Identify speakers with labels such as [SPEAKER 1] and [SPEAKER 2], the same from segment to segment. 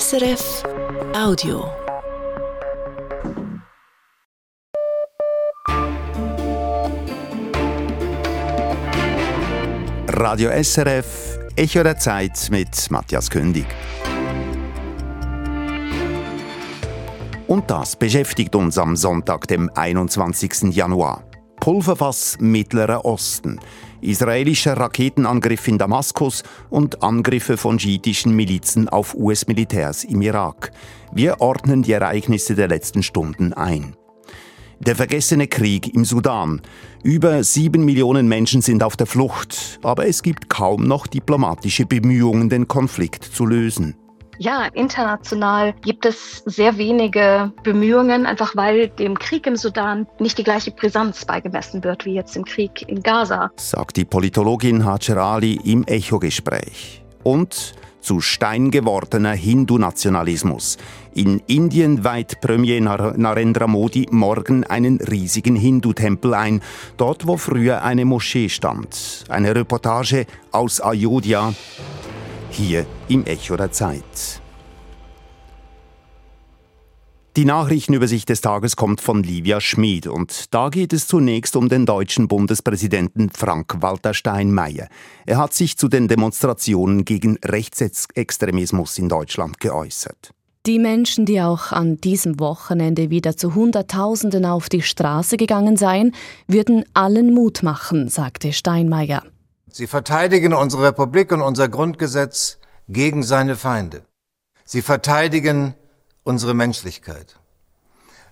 [SPEAKER 1] SRF Audio.
[SPEAKER 2] Radio SRF, Echo der Zeit mit Matthias Kündig. Und das beschäftigt uns am Sonntag, dem 21. Januar. Pulverfass Mittlerer Osten, israelischer Raketenangriff in Damaskus und Angriffe von schiitischen Milizen auf US-Militärs im Irak. Wir ordnen die Ereignisse der letzten Stunden ein. Der vergessene Krieg im Sudan. Über sieben Millionen Menschen sind auf der Flucht, aber es gibt kaum noch diplomatische Bemühungen, den Konflikt zu lösen.
[SPEAKER 3] Ja, international gibt es sehr wenige Bemühungen, einfach weil dem Krieg im Sudan nicht die gleiche Brisanz beigemessen wird wie jetzt im Krieg in Gaza.
[SPEAKER 2] Sagt die Politologin Hajar Ali im Echo-Gespräch. Und zu Stein gewordener Hindu-Nationalismus. In Indien weiht Premier Narendra Modi morgen einen riesigen Hindu-Tempel ein, dort wo früher eine Moschee stand. Eine Reportage aus Ayodhya, hier im Echo der Zeit. Die Nachrichtenübersicht des Tages kommt von Livia Schmid und da geht es zunächst um den deutschen Bundespräsidenten Frank-Walter Steinmeier. Er hat sich zu den Demonstrationen gegen Rechtsextremismus in Deutschland geäußert.
[SPEAKER 4] Die Menschen, die auch an diesem Wochenende wieder zu Hunderttausenden auf die Straße gegangen seien, würden allen Mut machen, sagte Steinmeier.
[SPEAKER 5] Sie verteidigen unsere Republik und unser Grundgesetz gegen seine Feinde. Sie verteidigen unsere Menschlichkeit.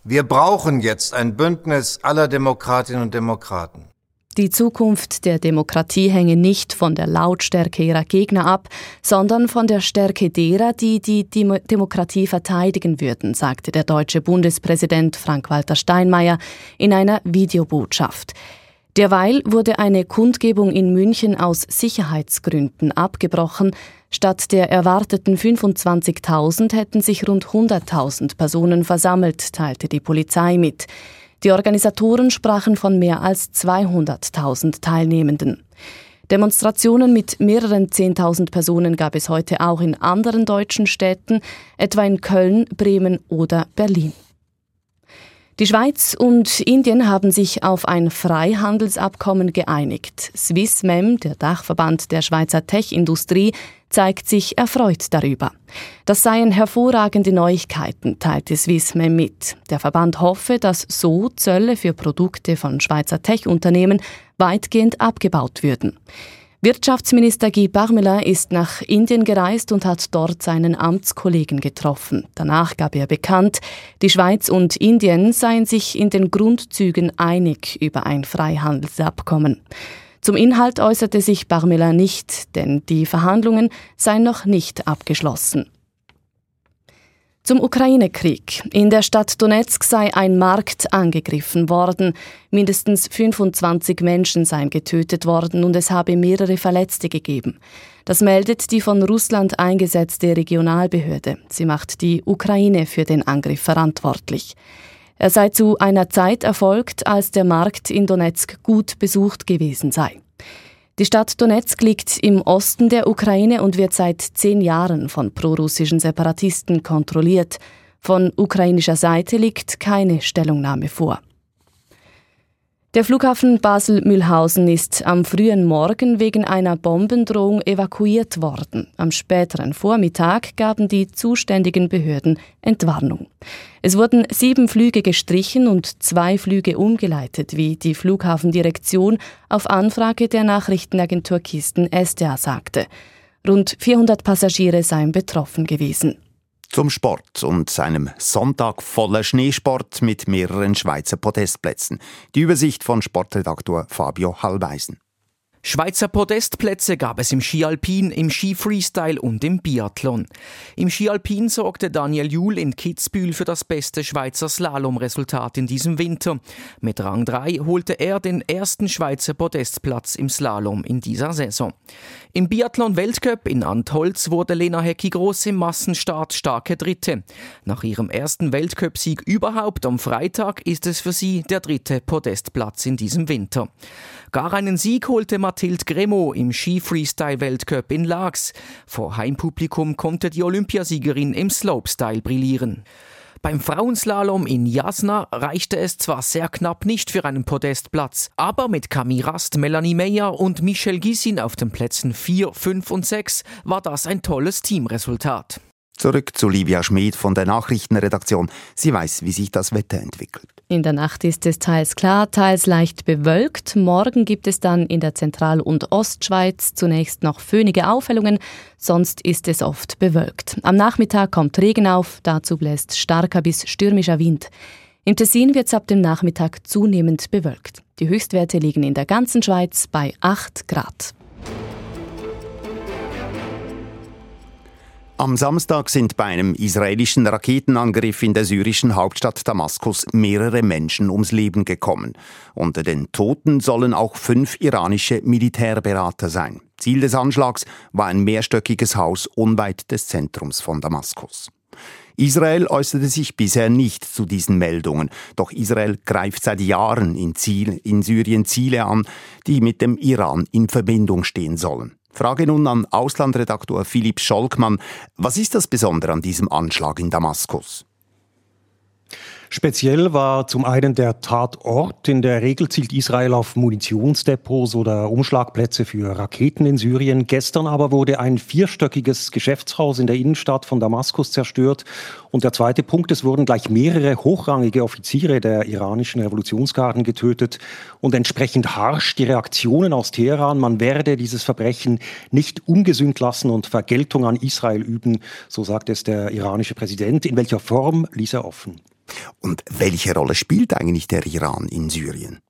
[SPEAKER 5] Wir brauchen jetzt ein Bündnis aller Demokratinnen und Demokraten.
[SPEAKER 4] Die Zukunft der Demokratie hänge nicht von der Lautstärke ihrer Gegner ab, sondern von der Stärke derer, die die Demokratie verteidigen würden, sagte der deutsche Bundespräsident Frank-Walter Steinmeier in einer Videobotschaft. Derweil wurde eine Kundgebung in München aus Sicherheitsgründen abgebrochen. Statt der erwarteten 25.000 hätten sich rund 100.000 Personen versammelt, teilte die Polizei mit. Die Organisatoren sprachen von mehr als 200.000 Teilnehmenden. Demonstrationen mit mehreren 10.000 Personen gab es heute auch in anderen deutschen Städten, etwa in Köln, Bremen oder Berlin. Die Schweiz und Indien haben sich auf ein Freihandelsabkommen geeinigt. Swissmem, der Dachverband der Schweizer Tech-Industrie, zeigt sich erfreut darüber. Das seien hervorragende Neuigkeiten, teilte Swissmem mit. Der Verband hoffe, dass so Zölle für Produkte von Schweizer Tech-Unternehmen weitgehend abgebaut würden. Wirtschaftsminister Guy Parmelin ist nach Indien gereist und hat dort seinen Amtskollegen getroffen. Danach gab er bekannt, die Schweiz und Indien seien sich in den Grundzügen einig über ein Freihandelsabkommen. Zum Inhalt äußerte sich Parmelin nicht, denn die Verhandlungen seien noch nicht abgeschlossen. Zum Ukraine-Krieg. In der Stadt Donetsk sei ein Markt angegriffen worden. Mindestens 25 Menschen seien getötet worden und es habe mehrere Verletzte gegeben. Das meldet die von Russland eingesetzte Regionalbehörde. Sie macht die Ukraine für den Angriff verantwortlich. Er sei zu einer Zeit erfolgt, als der Markt in Donetsk gut besucht gewesen sei. Die Stadt Donetsk liegt im Osten der Ukraine und wird seit zehn Jahren von prorussischen Separatisten kontrolliert. Von ukrainischer Seite liegt keine Stellungnahme vor. Der Flughafen Basel-Mühlhausen ist am frühen Morgen wegen einer Bombendrohung evakuiert worden. Am späteren Vormittag gaben die zuständigen Behörden Entwarnung. Es wurden sieben Flüge gestrichen und zwei Flüge umgeleitet, wie die Flughafendirektion auf Anfrage der Nachrichtenagentur Kisten SDA sagte. Rund 400 Passagiere seien betroffen gewesen
[SPEAKER 2] zum Sport und seinem Sonntag voller Schneesport mit mehreren Schweizer Podestplätzen. Die Übersicht von Sportredaktor Fabio Hallweisen.
[SPEAKER 6] Schweizer Podestplätze gab es im Skialpin, im Skifreestyle und im Biathlon. Im Skialpin sorgte Daniel Juhl in Kitzbühel für das beste Schweizer Slalomresultat in diesem Winter. Mit Rang 3 holte er den ersten Schweizer Podestplatz im Slalom in dieser Saison. Im Biathlon-Weltcup in Antholz wurde Lena Hecki groß im Massenstart starke Dritte. Nach ihrem ersten Weltcup-Sieg überhaupt am Freitag ist es für sie der dritte Podestplatz in diesem Winter. Gar einen Sieg holte Mathilde Gremo im Ski-Freestyle-Weltcup in Laax. Vor Heimpublikum konnte die Olympiasiegerin im Slopestyle brillieren. Beim Frauenslalom in Jasna reichte es zwar sehr knapp nicht für einen Podestplatz, aber mit Camille Rast, Melanie Meyer und Michelle Gisin auf den Plätzen 4, 5 und 6 war das ein tolles Teamresultat.
[SPEAKER 2] Zurück zu Livia Schmid von der Nachrichtenredaktion. Sie weiß, wie sich das Wetter entwickelt.
[SPEAKER 4] In der Nacht ist es teils klar, teils leicht bewölkt. Morgen gibt es dann in der Zentral- und Ostschweiz zunächst noch föhnige Aufhellungen, sonst ist es oft bewölkt. Am Nachmittag kommt Regen auf, dazu bläst starker bis stürmischer Wind. Im Tessin wird es ab dem Nachmittag zunehmend bewölkt. Die Höchstwerte liegen in der ganzen Schweiz bei 8 Grad.
[SPEAKER 2] Am Samstag sind bei einem israelischen Raketenangriff in der syrischen Hauptstadt Damaskus mehrere Menschen ums Leben gekommen. Unter den Toten sollen auch fünf iranische Militärberater sein. Ziel des Anschlags war ein mehrstöckiges Haus unweit des Zentrums von Damaskus. Israel äußerte sich bisher nicht zu diesen Meldungen, doch Israel greift seit Jahren in, Ziel, in Syrien Ziele an, die mit dem Iran in Verbindung stehen sollen. Frage nun an Auslandredaktor Philipp Scholkmann. Was ist das Besondere an diesem Anschlag in Damaskus?
[SPEAKER 7] Speziell war zum einen der Tatort. In der Regel zielt Israel auf Munitionsdepots oder Umschlagplätze für Raketen in Syrien. Gestern aber wurde ein vierstöckiges Geschäftshaus in der Innenstadt von Damaskus zerstört. Und der zweite Punkt, es wurden gleich mehrere hochrangige Offiziere der iranischen Revolutionsgarden getötet und entsprechend harsch die Reaktionen aus Teheran. Man werde dieses Verbrechen nicht ungesühnt lassen und Vergeltung an Israel üben, so sagt es der iranische Präsident. In welcher Form ließ er offen.
[SPEAKER 2] Und welche Rolle spielt eigentlich der Iran in Syrien?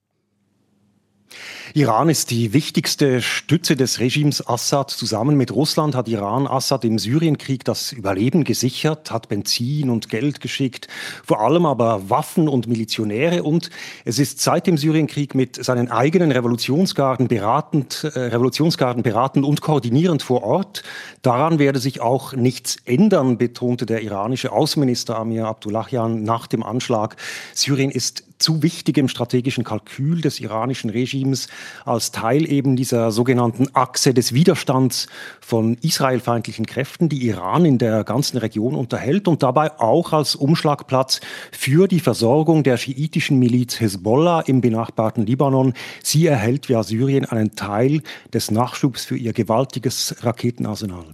[SPEAKER 7] Iran ist die wichtigste Stütze des Regimes Assad. Zusammen mit Russland hat Iran Assad im Syrienkrieg das Überleben gesichert, hat Benzin und Geld geschickt, vor allem aber Waffen und Milizionäre. Und es ist seit dem Syrienkrieg mit seinen eigenen Revolutionsgarden beratend, äh, Revolutionsgarden beratend und koordinierend vor Ort. Daran werde sich auch nichts ändern, betonte der iranische Außenminister Amir Abdullahian nach dem Anschlag. Syrien ist zu wichtigem strategischen Kalkül des iranischen Regimes als Teil eben dieser sogenannten Achse des Widerstands von israelfeindlichen Kräften, die Iran in der ganzen Region unterhält und dabei auch als Umschlagplatz für die Versorgung der schiitischen Miliz Hezbollah im benachbarten Libanon. Sie erhält via Syrien einen Teil des Nachschubs für ihr gewaltiges Raketenarsenal.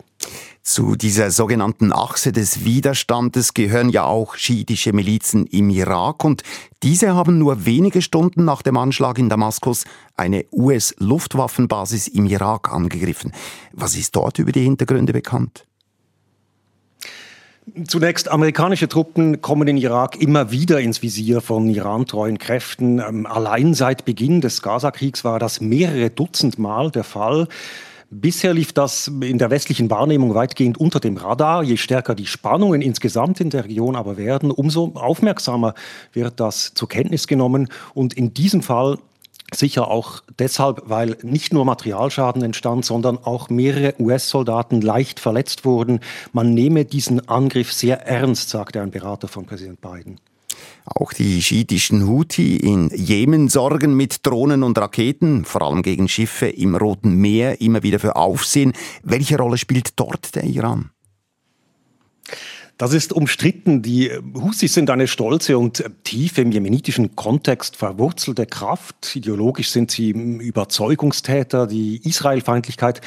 [SPEAKER 2] Zu dieser sogenannten Achse des Widerstandes gehören ja auch schiitische Milizen im Irak und diese haben nur wenige Stunden nach dem Anschlag in Damaskus eine US-Luftwaffenbasis im Irak angegriffen. Was ist dort über die Hintergründe bekannt?
[SPEAKER 7] Zunächst, amerikanische Truppen kommen in Irak immer wieder ins Visier von Iran-treuen Kräften. Ähm, allein seit Beginn des Gaza-Kriegs war das mehrere Dutzend Mal der Fall. Bisher lief das in der westlichen Wahrnehmung weitgehend unter dem Radar. Je stärker die Spannungen insgesamt in der Region aber werden, umso aufmerksamer wird das zur Kenntnis genommen. Und in diesem Fall Sicher auch deshalb, weil nicht nur Materialschaden entstand, sondern auch mehrere US-Soldaten leicht verletzt wurden. Man nehme diesen Angriff sehr ernst, sagte ein Berater von Präsident Biden.
[SPEAKER 2] Auch die schiitischen Houthi in Jemen sorgen mit Drohnen und Raketen, vor allem gegen Schiffe im Roten Meer, immer wieder für Aufsehen. Welche Rolle spielt dort der Iran?
[SPEAKER 7] Das ist umstritten. Die Husis sind eine stolze und tief im jemenitischen Kontext verwurzelte Kraft. Ideologisch sind sie Überzeugungstäter. Die Israelfeindlichkeit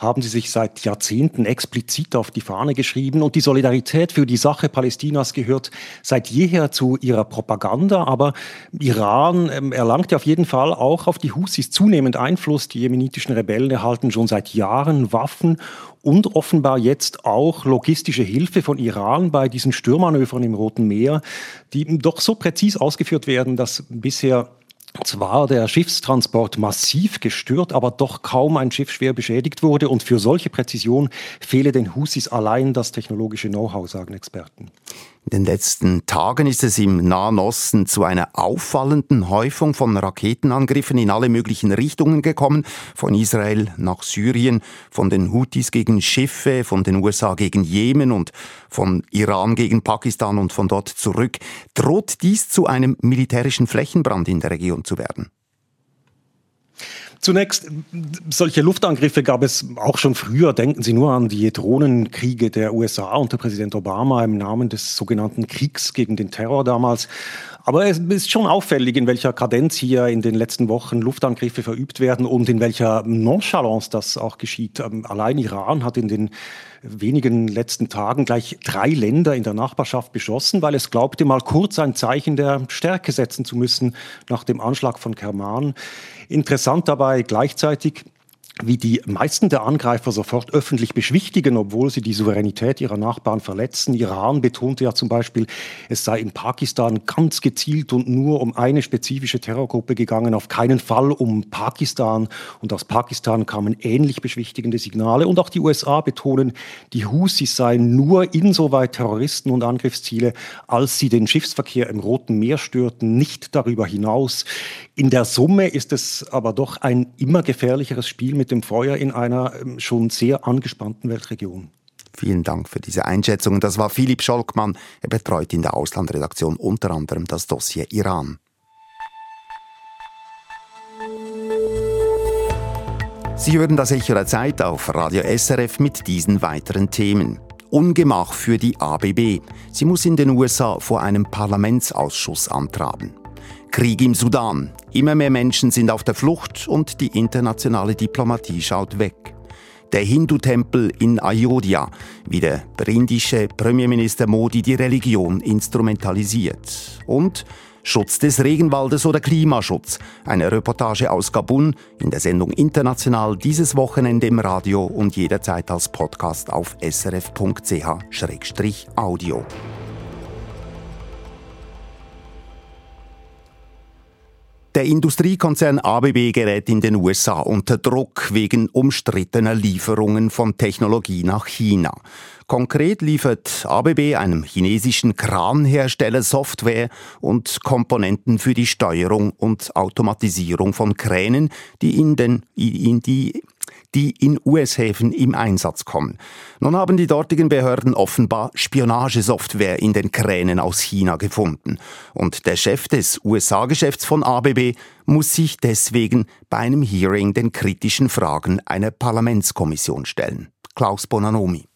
[SPEAKER 7] haben sie sich seit Jahrzehnten explizit auf die Fahne geschrieben. Und die Solidarität für die Sache Palästinas gehört seit jeher zu ihrer Propaganda. Aber Iran ähm, erlangt ja auf jeden Fall auch auf die Husis zunehmend Einfluss. Die jemenitischen Rebellen erhalten schon seit Jahren Waffen und offenbar jetzt auch logistische Hilfe von Iran bei diesen Stürmanövern im Roten Meer, die doch so präzis ausgeführt werden, dass bisher zwar der Schiffstransport massiv gestört, aber doch kaum ein Schiff schwer beschädigt wurde. Und für solche Präzision fehle den Husis allein das technologische Know-how, sagen Experten.
[SPEAKER 2] In den letzten Tagen ist es im Nahen Osten zu einer auffallenden Häufung von Raketenangriffen in alle möglichen Richtungen gekommen, von Israel nach Syrien, von den Houthis gegen Schiffe, von den USA gegen Jemen und von Iran gegen Pakistan und von dort zurück. Droht dies zu einem militärischen Flächenbrand in der Region zu werden?
[SPEAKER 7] Zunächst, solche Luftangriffe gab es auch schon früher. Denken Sie nur an die Drohnenkriege der USA unter Präsident Obama im Namen des sogenannten Kriegs gegen den Terror damals. Aber es ist schon auffällig, in welcher Kadenz hier in den letzten Wochen Luftangriffe verübt werden und in welcher Nonchalance das auch geschieht. Ähm, allein Iran hat in den wenigen letzten Tagen gleich drei Länder in der Nachbarschaft beschossen, weil es glaubte, mal kurz ein Zeichen der Stärke setzen zu müssen nach dem Anschlag von Kerman. Interessant dabei gleichzeitig, wie die meisten der Angreifer sofort öffentlich beschwichtigen, obwohl sie die Souveränität ihrer Nachbarn verletzen. Iran betonte ja zum Beispiel, es sei in Pakistan ganz gezielt und nur um eine spezifische Terrorgruppe gegangen, auf keinen Fall um Pakistan. Und aus Pakistan kamen ähnlich beschwichtigende Signale. Und auch die USA betonen, die Husis seien nur insoweit Terroristen und Angriffsziele, als sie den Schiffsverkehr im Roten Meer störten, nicht darüber hinaus. In der Summe ist es aber doch ein immer gefährlicheres Spiel mit dem Feuer in einer ähm, schon sehr angespannten Weltregion.
[SPEAKER 2] Vielen Dank für diese Einschätzung. Das war Philipp Scholkmann. Er betreut in der Auslandredaktion unter anderem das Dossier Iran. Sie hören das Echo der Zeit auf Radio SRF mit diesen weiteren Themen. Ungemach für die ABB. Sie muss in den USA vor einem Parlamentsausschuss antraben. Krieg im Sudan. Immer mehr Menschen sind auf der Flucht und die internationale Diplomatie schaut weg. Der Hindu-Tempel in Ayodhya, wie der indische Premierminister Modi die Religion instrumentalisiert. Und Schutz des Regenwaldes oder Klimaschutz. Eine Reportage aus Gabun in der Sendung International dieses Wochenende im Radio und jederzeit als Podcast auf srf.ch-audio. Der Industriekonzern ABB gerät in den USA unter Druck wegen umstrittener Lieferungen von Technologie nach China. Konkret liefert ABB einem chinesischen Kranhersteller Software und Komponenten für die Steuerung und Automatisierung von Kränen, die in, den, in die die in US-Häfen im Einsatz kommen. Nun haben die dortigen Behörden offenbar Spionagesoftware in den Kränen aus China gefunden. Und der Chef des USA-Geschäfts von ABB muss sich deswegen bei einem Hearing den kritischen Fragen einer Parlamentskommission stellen. Klaus Bonanomi.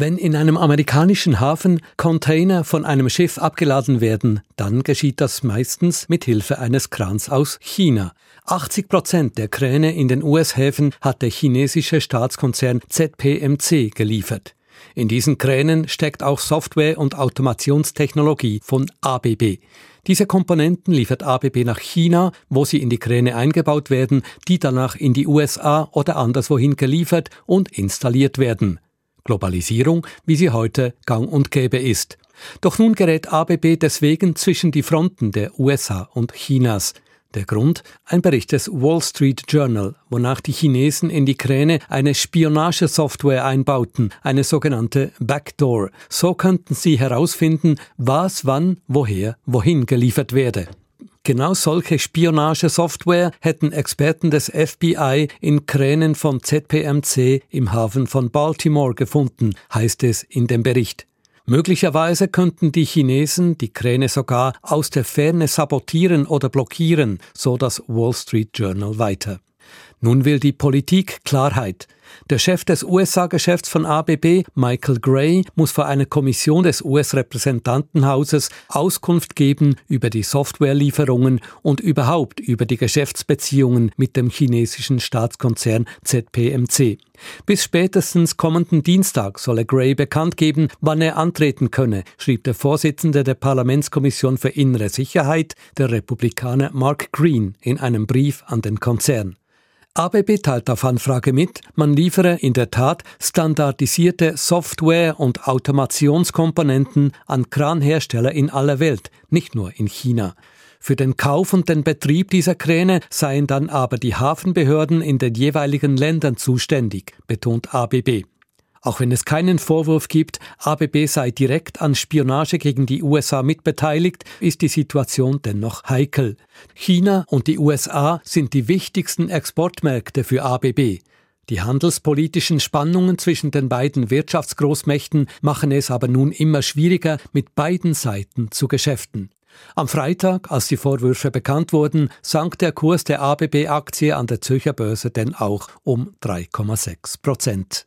[SPEAKER 8] Wenn in einem amerikanischen Hafen Container von einem Schiff abgeladen werden, dann geschieht das meistens mit Hilfe eines Krans aus China. 80 Prozent der Kräne in den US-Häfen hat der chinesische Staatskonzern ZPMC geliefert. In diesen Kränen steckt auch Software- und Automationstechnologie von ABB. Diese Komponenten liefert ABB nach China, wo sie in die Kräne eingebaut werden, die danach in die USA oder anderswohin geliefert und installiert werden. Globalisierung, wie sie heute gang und gäbe ist. Doch nun gerät ABB deswegen zwischen die Fronten der USA und Chinas. Der Grund? Ein Bericht des Wall Street Journal, wonach die Chinesen in die Kräne eine Spionagesoftware einbauten, eine sogenannte Backdoor. So könnten sie herausfinden, was wann, woher, wohin geliefert werde. Genau solche Spionagesoftware hätten Experten des FBI in Kränen von ZPMC im Hafen von Baltimore gefunden, heißt es in dem Bericht. Möglicherweise könnten die Chinesen die Kräne sogar aus der Ferne sabotieren oder blockieren, so das Wall Street Journal weiter. Nun will die Politik Klarheit. Der Chef des USA-Geschäfts von ABB, Michael Gray, muss vor einer Kommission des US-Repräsentantenhauses Auskunft geben über die Softwarelieferungen und überhaupt über die Geschäftsbeziehungen mit dem chinesischen Staatskonzern ZPMC. Bis spätestens kommenden Dienstag solle Gray bekannt geben, wann er antreten könne, schrieb der Vorsitzende der Parlamentskommission für innere Sicherheit, der Republikaner Mark Green, in einem Brief an den Konzern. ABB teilt auf Anfrage mit, man liefere in der Tat standardisierte Software- und Automationskomponenten an Kranhersteller in aller Welt, nicht nur in China. Für den Kauf und den Betrieb dieser Kräne seien dann aber die Hafenbehörden in den jeweiligen Ländern zuständig, betont ABB. Auch wenn es keinen Vorwurf gibt, ABB sei direkt an Spionage gegen die USA mitbeteiligt, ist die Situation dennoch heikel. China und die USA sind die wichtigsten Exportmärkte für ABB. Die handelspolitischen Spannungen zwischen den beiden Wirtschaftsgroßmächten machen es aber nun immer schwieriger, mit beiden Seiten zu Geschäften. Am Freitag, als die Vorwürfe bekannt wurden, sank der Kurs der ABB-Aktie an der Zürcher Börse denn auch um 3,6 Prozent.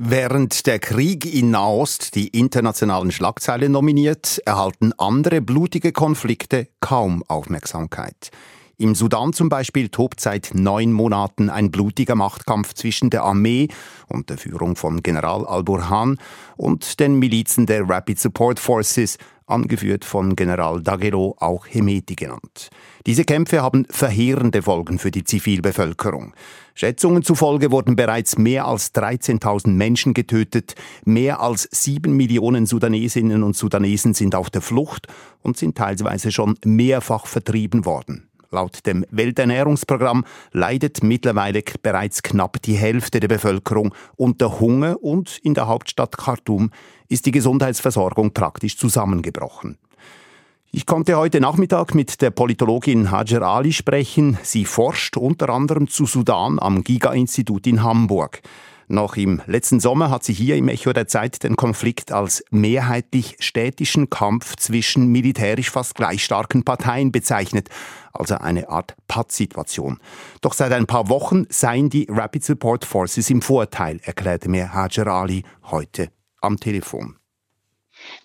[SPEAKER 2] Während der Krieg in Nahost die internationalen Schlagzeilen nominiert, erhalten andere blutige Konflikte kaum Aufmerksamkeit. Im Sudan zum Beispiel tobt seit neun Monaten ein blutiger Machtkampf zwischen der Armee unter Führung von General al-Burhan und den Milizen der Rapid Support Forces, angeführt von General Dagero, auch Hemeti genannt. Diese Kämpfe haben verheerende Folgen für die Zivilbevölkerung. Schätzungen zufolge wurden bereits mehr als 13.000 Menschen getötet, mehr als sieben Millionen Sudanesinnen und Sudanesen sind auf der Flucht und sind teilweise schon mehrfach vertrieben worden. Laut dem Welternährungsprogramm leidet mittlerweile bereits knapp die Hälfte der Bevölkerung unter Hunger und in der Hauptstadt Khartoum ist die Gesundheitsversorgung praktisch zusammengebrochen. Ich konnte heute Nachmittag mit der Politologin Hajar Ali sprechen. Sie forscht unter anderem zu Sudan am Giga-Institut in Hamburg. Noch im letzten Sommer hat sie hier im Echo der Zeit den Konflikt als mehrheitlich städtischen Kampf zwischen militärisch fast gleich starken Parteien bezeichnet, also eine Art Pattsituation. Doch seit ein paar Wochen seien die Rapid Support Forces im Vorteil, erklärte mir Hajar Ali heute am Telefon.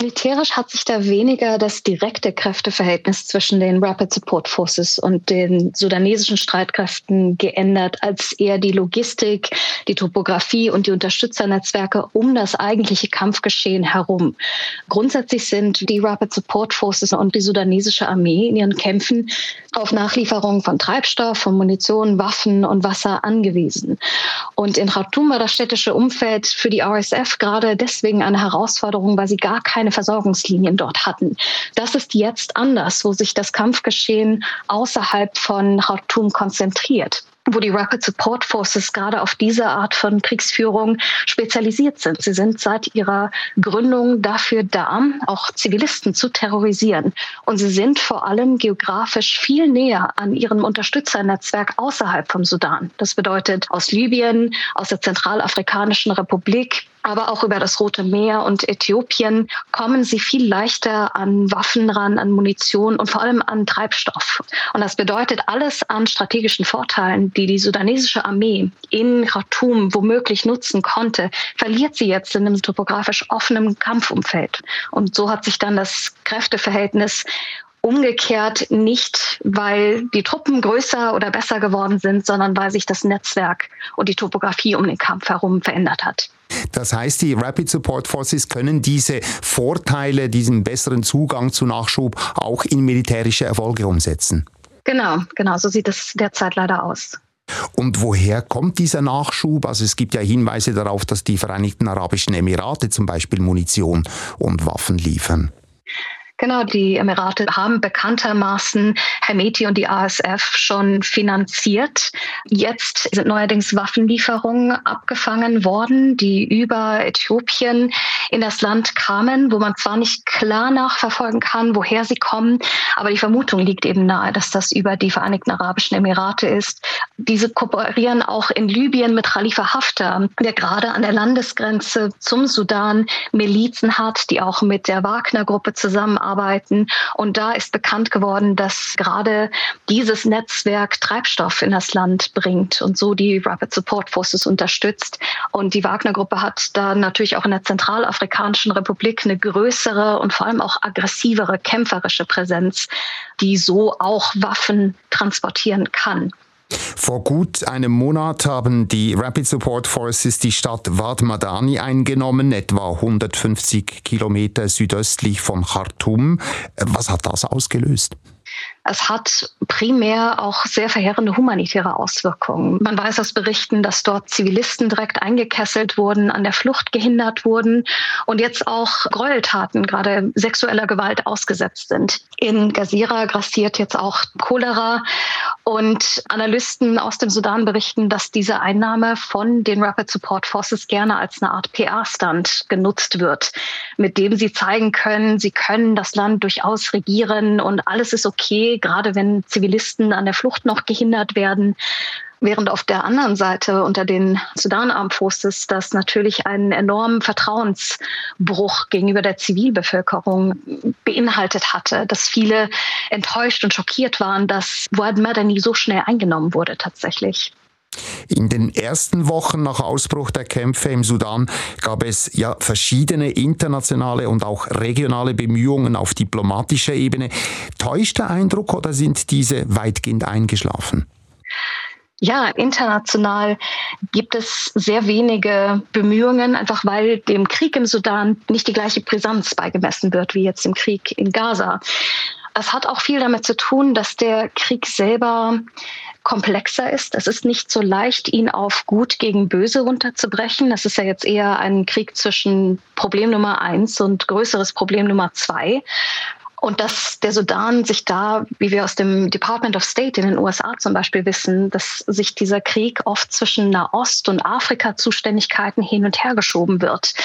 [SPEAKER 3] Militärisch hat sich da weniger das direkte Kräfteverhältnis zwischen den Rapid Support Forces und den sudanesischen Streitkräften geändert, als eher die Logistik, die Topografie und die Unterstützernetzwerke um das eigentliche Kampfgeschehen herum. Grundsätzlich sind die Rapid Support Forces und die sudanesische Armee in ihren Kämpfen auf Nachlieferung von Treibstoff, von Munition, Waffen und Wasser angewiesen. Und in Khartoum war das städtische Umfeld für die RSF gerade deswegen eine Herausforderung, weil sie gar keine Versorgungslinien dort hatten. Das ist jetzt anders, wo sich das Kampfgeschehen außerhalb von Khartoum konzentriert wo die Rapid Support Forces gerade auf diese Art von Kriegsführung spezialisiert sind. Sie sind seit ihrer Gründung dafür da, auch Zivilisten zu terrorisieren. Und sie sind vor allem geografisch viel näher an ihrem Unterstützernetzwerk außerhalb vom Sudan. Das bedeutet aus Libyen, aus der Zentralafrikanischen Republik, aber auch über das Rote Meer und Äthiopien kommen sie viel leichter an Waffen ran, an Munition und vor allem an Treibstoff. Und das bedeutet alles an strategischen Vorteilen, die die sudanesische Armee in Khartoum womöglich nutzen konnte, verliert sie jetzt in einem topografisch offenen Kampfumfeld. Und so hat sich dann das Kräfteverhältnis umgekehrt nicht, weil die Truppen größer oder besser geworden sind, sondern weil sich das Netzwerk und die Topografie um den Kampf herum verändert hat.
[SPEAKER 2] Das heißt, die Rapid Support Forces können diese Vorteile, diesen besseren Zugang zu Nachschub auch in militärische Erfolge umsetzen.
[SPEAKER 3] Genau, genau, so sieht es derzeit leider aus.
[SPEAKER 2] Und woher kommt dieser Nachschub? Also es gibt ja Hinweise darauf, dass die Vereinigten Arabischen Emirate zum Beispiel Munition und Waffen liefern.
[SPEAKER 3] Genau, die Emirate haben bekanntermaßen Hemeti und die ASF schon finanziert. Jetzt sind neuerdings Waffenlieferungen abgefangen worden, die über Äthiopien in das Land kamen, wo man zwar nicht klar nachverfolgen kann, woher sie kommen, aber die Vermutung liegt eben nahe, dass das über die Vereinigten Arabischen Emirate ist. Diese kooperieren auch in Libyen mit Khalifa Haftar, der gerade an der Landesgrenze zum Sudan Milizen hat, die auch mit der Wagner-Gruppe zusammenarbeiten arbeiten. Und da ist bekannt geworden, dass gerade dieses Netzwerk Treibstoff in das Land bringt und so die Rapid Support Forces unterstützt. Und die Wagner-Gruppe hat da natürlich auch in der Zentralafrikanischen Republik eine größere und vor allem auch aggressivere kämpferische Präsenz, die so auch Waffen transportieren kann.
[SPEAKER 2] Vor gut einem Monat haben die Rapid Support Forces die Stadt Wad Madani eingenommen, etwa 150 Kilometer südöstlich von Khartoum. Was hat das ausgelöst?
[SPEAKER 3] Es hat primär auch sehr verheerende humanitäre Auswirkungen. Man weiß aus Berichten, dass dort Zivilisten direkt eingekesselt wurden, an der Flucht gehindert wurden und jetzt auch Gräueltaten, gerade sexueller Gewalt ausgesetzt sind. In Gazira grassiert jetzt auch Cholera und Analysten aus dem Sudan berichten, dass diese Einnahme von den Rapid Support Forces gerne als eine Art PR-Stand genutzt wird, mit dem sie zeigen können, sie können das Land durchaus regieren und alles ist okay gerade wenn Zivilisten an der Flucht noch gehindert werden. Während auf der anderen Seite unter den Sudan Forces das natürlich einen enormen Vertrauensbruch gegenüber der Zivilbevölkerung beinhaltet hatte, dass viele enttäuscht und schockiert waren, dass Wad Madani so schnell eingenommen wurde tatsächlich.
[SPEAKER 2] In den ersten Wochen nach Ausbruch der Kämpfe im Sudan gab es ja verschiedene internationale und auch regionale Bemühungen auf diplomatischer Ebene. Täuscht der Eindruck oder sind diese weitgehend eingeschlafen?
[SPEAKER 3] Ja, international gibt es sehr wenige Bemühungen, einfach weil dem Krieg im Sudan nicht die gleiche Brisanz beigemessen wird wie jetzt im Krieg in Gaza. Es hat auch viel damit zu tun, dass der Krieg selber komplexer ist. Es ist nicht so leicht, ihn auf Gut gegen Böse runterzubrechen. Das ist ja jetzt eher ein Krieg zwischen Problem Nummer eins und größeres Problem Nummer zwei. Und dass der Sudan sich da, wie wir aus dem Department of State in den USA zum Beispiel wissen, dass sich dieser Krieg oft zwischen Nahost- und Afrika-Zuständigkeiten hin und her geschoben wird,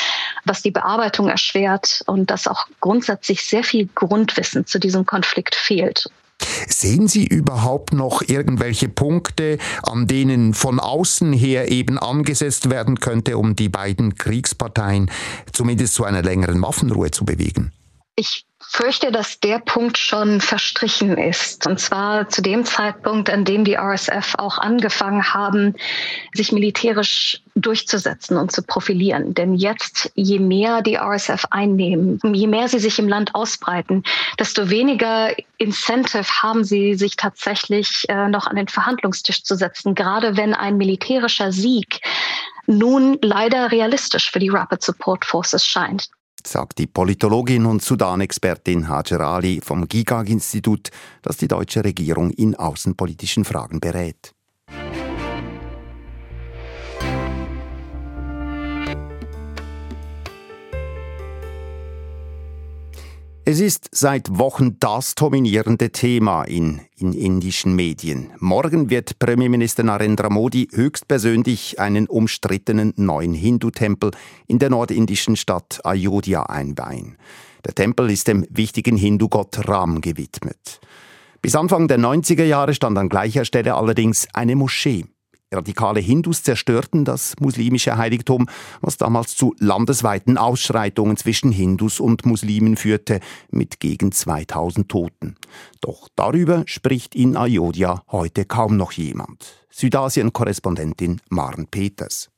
[SPEAKER 3] was die Bearbeitung erschwert und dass auch grundsätzlich sehr viel Grundwissen zu diesem Konflikt fehlt.
[SPEAKER 2] Sehen Sie überhaupt noch irgendwelche Punkte, an denen von außen her eben angesetzt werden könnte, um die beiden Kriegsparteien zumindest zu einer längeren Waffenruhe zu bewegen?
[SPEAKER 3] Ich fürchte, dass der Punkt schon verstrichen ist. Und zwar zu dem Zeitpunkt, an dem die RSF auch angefangen haben, sich militärisch durchzusetzen und zu profilieren. Denn jetzt, je mehr die RSF einnehmen, je mehr sie sich im Land ausbreiten, desto weniger Incentive haben sie, sich tatsächlich äh, noch an den Verhandlungstisch zu setzen, gerade wenn ein militärischer Sieg nun leider realistisch für die Rapid Support Forces scheint
[SPEAKER 2] sagt die Politologin und Sudan-Expertin Hajar Ali vom GIGAG-Institut, das die deutsche Regierung in außenpolitischen Fragen berät. Es ist seit Wochen das dominierende Thema in, in indischen Medien. Morgen wird Premierminister Narendra Modi höchstpersönlich einen umstrittenen neuen Hindu-Tempel in der nordindischen Stadt Ayodhya einweihen. Der Tempel ist dem wichtigen Hindu-Gott Ram gewidmet. Bis Anfang der 90er Jahre stand an gleicher Stelle allerdings eine Moschee. Radikale Hindus zerstörten das muslimische Heiligtum, was damals zu landesweiten Ausschreitungen zwischen Hindus und Muslimen führte, mit gegen 2000 Toten. Doch darüber spricht in Ayodhya heute kaum noch jemand. Südasien-Korrespondentin Maren Peters.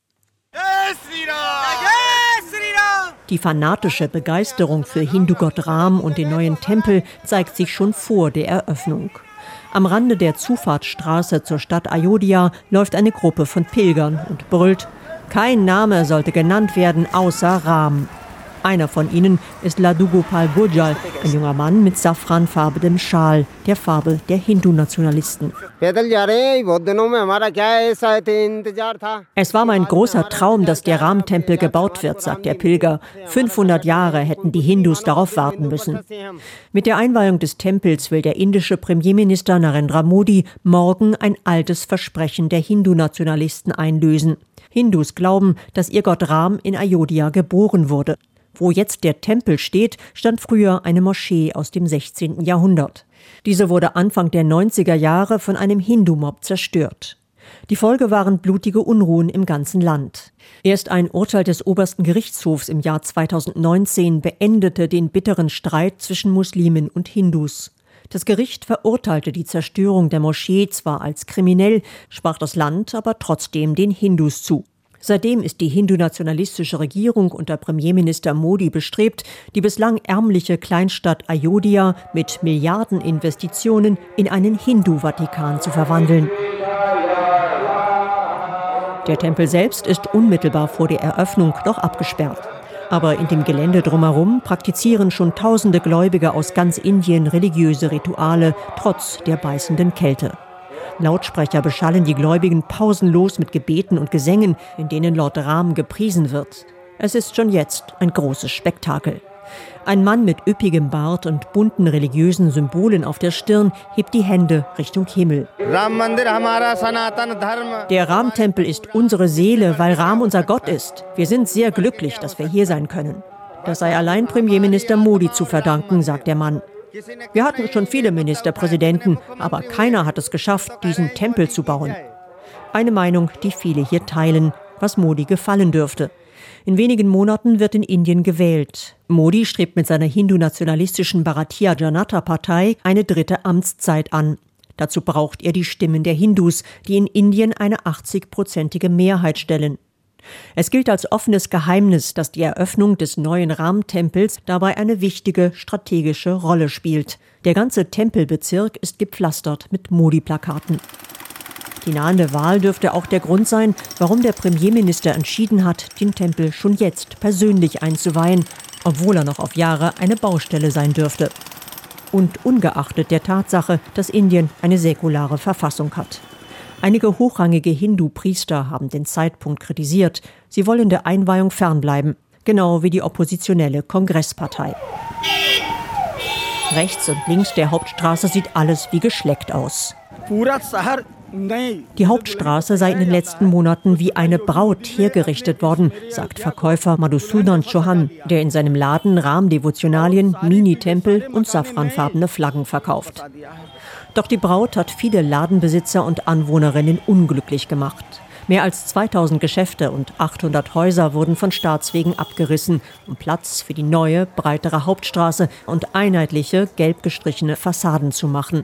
[SPEAKER 9] Die fanatische Begeisterung für Hindu-Gott Ram und den neuen Tempel zeigt sich schon vor der Eröffnung. Am Rande der Zufahrtsstraße zur Stadt Ayodhya läuft eine Gruppe von Pilgern und brüllt, kein Name sollte genannt werden außer Ram. Einer von ihnen ist Ladugopal Gujal, ein junger Mann mit safranfarbenem Schal, der Farbe der Hindu-Nationalisten. Es war mein großer Traum, dass der Ram-Tempel gebaut wird, sagt der Pilger. 500 Jahre hätten die Hindus darauf warten müssen. Mit der Einweihung des Tempels will der indische Premierminister Narendra Modi morgen ein altes Versprechen der Hindu-Nationalisten einlösen. Hindus glauben, dass ihr Gott Ram in Ayodhya geboren wurde. Wo jetzt der Tempel steht, stand früher eine Moschee aus dem 16. Jahrhundert. Diese wurde Anfang der 90er Jahre von einem Hindu-Mob zerstört. Die Folge waren blutige Unruhen im ganzen Land. Erst ein Urteil des obersten Gerichtshofs im Jahr 2019 beendete den bitteren Streit zwischen Muslimen und Hindus. Das Gericht verurteilte die Zerstörung der Moschee zwar als kriminell, sprach das Land aber trotzdem den Hindus zu. Seitdem ist die hindu-nationalistische Regierung unter Premierminister Modi bestrebt, die bislang ärmliche Kleinstadt Ayodhya mit Milliardeninvestitionen in einen Hindu-Vatikan zu verwandeln. Der Tempel selbst ist unmittelbar vor der Eröffnung noch abgesperrt. Aber in dem Gelände drumherum praktizieren schon tausende Gläubige aus ganz Indien religiöse Rituale, trotz der beißenden Kälte. Lautsprecher beschallen die Gläubigen pausenlos mit Gebeten und Gesängen, in denen Lord Ram gepriesen wird. Es ist schon jetzt ein großes Spektakel. Ein Mann mit üppigem Bart und bunten religiösen Symbolen auf der Stirn hebt die Hände Richtung Himmel. Der Ram-Tempel ist unsere Seele, weil Ram unser Gott ist. Wir sind sehr glücklich, dass wir hier sein können. Das sei allein Premierminister Modi zu verdanken, sagt der Mann. Wir hatten schon viele Ministerpräsidenten, aber keiner hat es geschafft, diesen Tempel zu bauen. Eine Meinung, die viele hier teilen, was Modi gefallen dürfte. In wenigen Monaten wird in Indien gewählt. Modi strebt mit seiner hindu-nationalistischen Bharatiya Janata Partei eine dritte Amtszeit an. Dazu braucht er die Stimmen der Hindus, die in Indien eine 80-prozentige Mehrheit stellen. Es gilt als offenes Geheimnis, dass die Eröffnung des neuen Ram-Tempels dabei eine wichtige strategische Rolle spielt. Der ganze Tempelbezirk ist gepflastert mit Modi-Plakaten. Die nahende Wahl dürfte auch der Grund sein, warum der Premierminister entschieden hat, den Tempel schon jetzt persönlich einzuweihen, obwohl er noch auf Jahre eine Baustelle sein dürfte. Und ungeachtet der Tatsache, dass Indien eine säkulare Verfassung hat. Einige hochrangige Hindu-Priester haben den Zeitpunkt kritisiert. Sie wollen der Einweihung fernbleiben, genau wie die oppositionelle Kongresspartei. Rechts und links der Hauptstraße sieht alles wie geschleckt aus. Die Hauptstraße sei in den letzten Monaten wie eine Braut hergerichtet worden, sagt Verkäufer Madhusudan Chauhan, der in seinem Laden Rahmdevotionalien, Mini-Tempel und safranfarbene Flaggen verkauft. Doch die Braut hat viele Ladenbesitzer und Anwohnerinnen unglücklich gemacht. Mehr als 2000 Geschäfte und 800 Häuser wurden von Staatswegen abgerissen, um Platz für die neue, breitere Hauptstraße und einheitliche, gelb gestrichene Fassaden zu machen.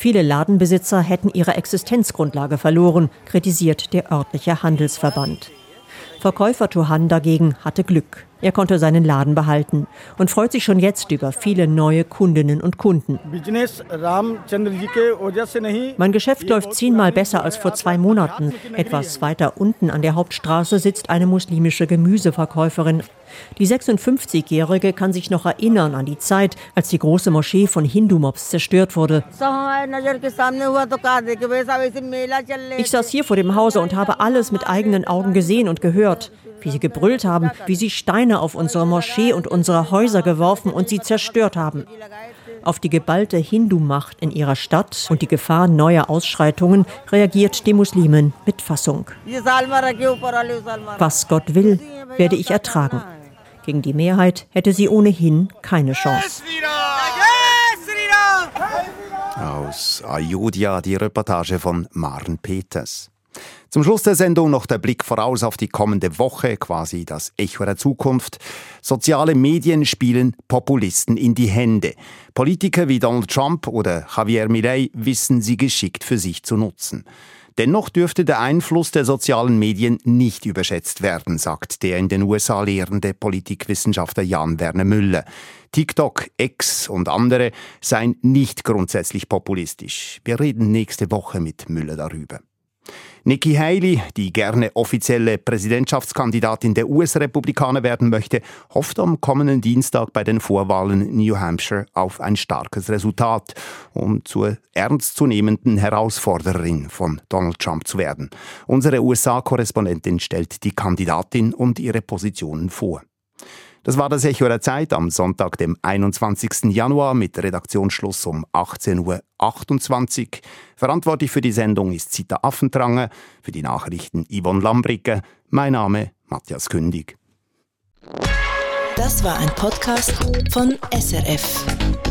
[SPEAKER 9] Viele Ladenbesitzer hätten ihre Existenzgrundlage verloren, kritisiert der örtliche Handelsverband. Verkäufer Tohan dagegen hatte Glück. Er konnte seinen Laden behalten und freut sich schon jetzt über viele neue Kundinnen und Kunden. Mein Geschäft läuft zehnmal besser als vor zwei Monaten. Etwas weiter unten an der Hauptstraße sitzt eine muslimische Gemüseverkäuferin. Die 56-Jährige kann sich noch erinnern an die Zeit, als die große Moschee von Hindu-Mobs zerstört wurde. Ich saß hier vor dem Hause und habe alles mit eigenen Augen gesehen und gehört wie sie gebrüllt haben, wie sie Steine auf unsere Moschee und unsere Häuser geworfen und sie zerstört haben. Auf die geballte Hindu-Macht in ihrer Stadt und die Gefahr neuer Ausschreitungen reagiert die Muslimin mit Fassung. Was Gott will, werde ich ertragen. Gegen die Mehrheit hätte sie ohnehin keine Chance.
[SPEAKER 2] Aus Ayodhya die Reportage von Maren Peters. Zum Schluss der Sendung noch der Blick voraus auf die kommende Woche, quasi das Echo der Zukunft. Soziale Medien spielen Populisten in die Hände. Politiker wie Donald Trump oder Javier Milei wissen sie geschickt für sich zu nutzen. Dennoch dürfte der Einfluss der sozialen Medien nicht überschätzt werden, sagt der in den USA lehrende Politikwissenschaftler Jan Werner Müller. TikTok, X und andere seien nicht grundsätzlich populistisch. Wir reden nächste Woche mit Müller darüber. Nikki Haley, die gerne offizielle Präsidentschaftskandidatin der US-Republikaner werden möchte, hofft am kommenden Dienstag bei den Vorwahlen in New Hampshire auf ein starkes Resultat, um zur ernstzunehmenden Herausforderin von Donald Trump zu werden. Unsere USA-Korrespondentin stellt die Kandidatin und ihre Positionen vor. Das war das Echo der Zeit am Sonntag, dem 21. Januar mit Redaktionsschluss um 18.28 Uhr. Verantwortlich für die Sendung ist Zita Affentrange, für die Nachrichten Yvonne Lambricke. Mein Name Matthias Kündig.
[SPEAKER 1] Das war ein Podcast von SRF.